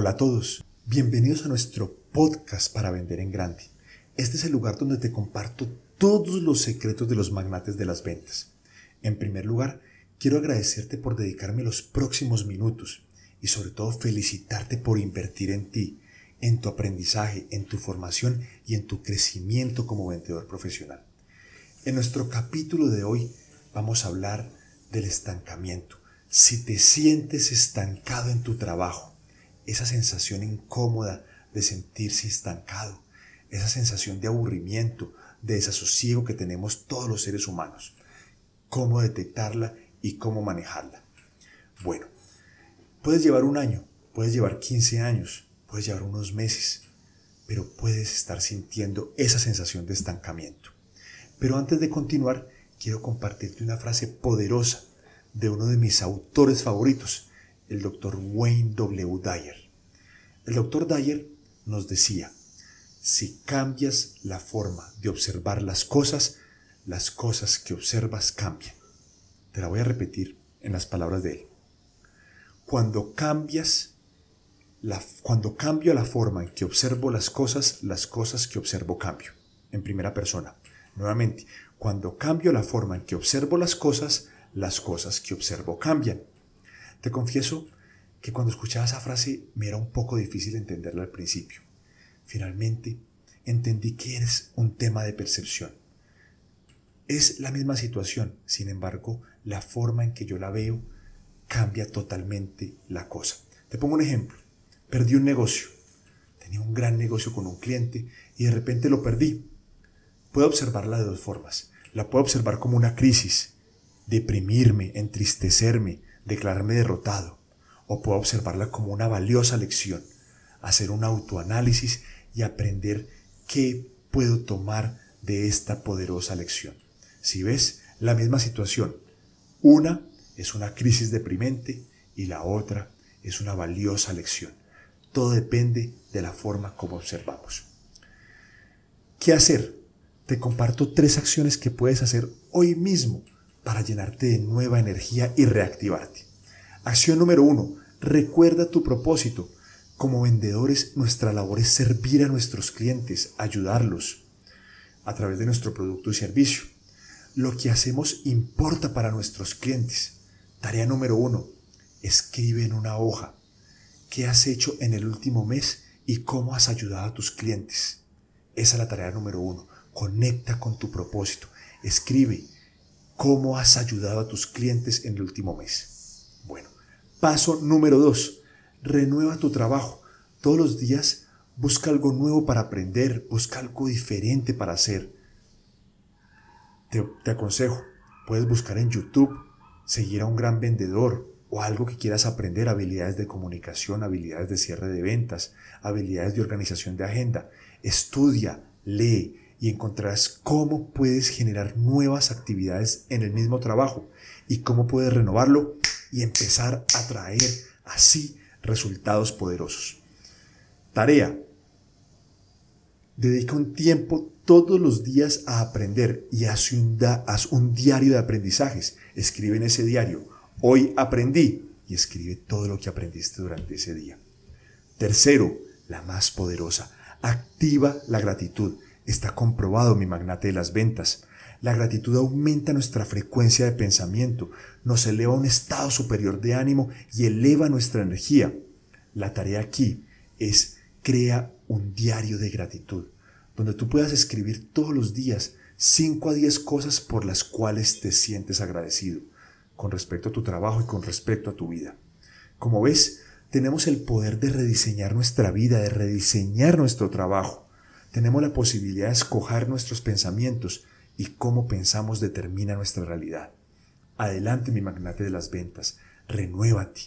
Hola a todos, bienvenidos a nuestro podcast para vender en grande. Este es el lugar donde te comparto todos los secretos de los magnates de las ventas. En primer lugar, quiero agradecerte por dedicarme los próximos minutos y sobre todo felicitarte por invertir en ti, en tu aprendizaje, en tu formación y en tu crecimiento como vendedor profesional. En nuestro capítulo de hoy vamos a hablar del estancamiento. Si te sientes estancado en tu trabajo, esa sensación incómoda de sentirse estancado, esa sensación de aburrimiento, de desasosiego que tenemos todos los seres humanos. ¿Cómo detectarla y cómo manejarla? Bueno, puedes llevar un año, puedes llevar 15 años, puedes llevar unos meses, pero puedes estar sintiendo esa sensación de estancamiento. Pero antes de continuar, quiero compartirte una frase poderosa de uno de mis autores favoritos, el doctor Wayne W. Dyer. El doctor Dyer nos decía, si cambias la forma de observar las cosas, las cosas que observas cambian. Te la voy a repetir en las palabras de él. Cuando cambias la, cuando cambio la forma en que observo las cosas, las cosas que observo cambio. En primera persona. Nuevamente, cuando cambio la forma en que observo las cosas, las cosas que observo cambian. Te confieso que cuando escuchaba esa frase me era un poco difícil entenderla al principio. Finalmente, entendí que es un tema de percepción. Es la misma situación, sin embargo, la forma en que yo la veo cambia totalmente la cosa. Te pongo un ejemplo. Perdí un negocio. Tenía un gran negocio con un cliente y de repente lo perdí. Puedo observarla de dos formas. La puedo observar como una crisis, deprimirme, entristecerme, declararme derrotado, o puedo observarla como una valiosa lección, hacer un autoanálisis y aprender qué puedo tomar de esta poderosa lección. Si ves la misma situación, una es una crisis deprimente y la otra es una valiosa lección. Todo depende de la forma como observamos. ¿Qué hacer? Te comparto tres acciones que puedes hacer hoy mismo para llenarte de nueva energía y reactivarte. Acción número uno, recuerda tu propósito. Como vendedores, nuestra labor es servir a nuestros clientes, ayudarlos a través de nuestro producto y servicio. Lo que hacemos importa para nuestros clientes. Tarea número uno, escribe en una hoja qué has hecho en el último mes y cómo has ayudado a tus clientes. Esa es la tarea número uno. Conecta con tu propósito. Escribe cómo has ayudado a tus clientes en el último mes. Bueno, paso número dos, renueva tu trabajo. Todos los días busca algo nuevo para aprender, busca algo diferente para hacer. Te, te aconsejo, puedes buscar en YouTube, seguir a un gran vendedor o algo que quieras aprender, habilidades de comunicación, habilidades de cierre de ventas, habilidades de organización de agenda. Estudia, lee, y encontrarás cómo puedes generar nuevas actividades en el mismo trabajo y cómo puedes renovarlo y empezar a traer así resultados poderosos. Tarea. Dedica un tiempo todos los días a aprender y haz un, haz un diario de aprendizajes. Escribe en ese diario, hoy aprendí y escribe todo lo que aprendiste durante ese día. Tercero, la más poderosa, activa la gratitud. Está comprobado, mi magnate de las ventas. La gratitud aumenta nuestra frecuencia de pensamiento, nos eleva a un estado superior de ánimo y eleva nuestra energía. La tarea aquí es crea un diario de gratitud, donde tú puedas escribir todos los días 5 a 10 cosas por las cuales te sientes agradecido, con respecto a tu trabajo y con respecto a tu vida. Como ves, tenemos el poder de rediseñar nuestra vida, de rediseñar nuestro trabajo. Tenemos la posibilidad de escoger nuestros pensamientos y cómo pensamos determina nuestra realidad. Adelante mi magnate de las ventas, renuévate,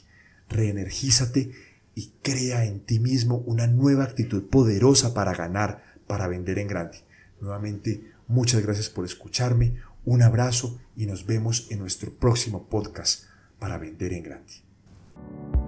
reenergízate y crea en ti mismo una nueva actitud poderosa para ganar, para vender en grande. Nuevamente, muchas gracias por escucharme, un abrazo y nos vemos en nuestro próximo podcast para vender en grande.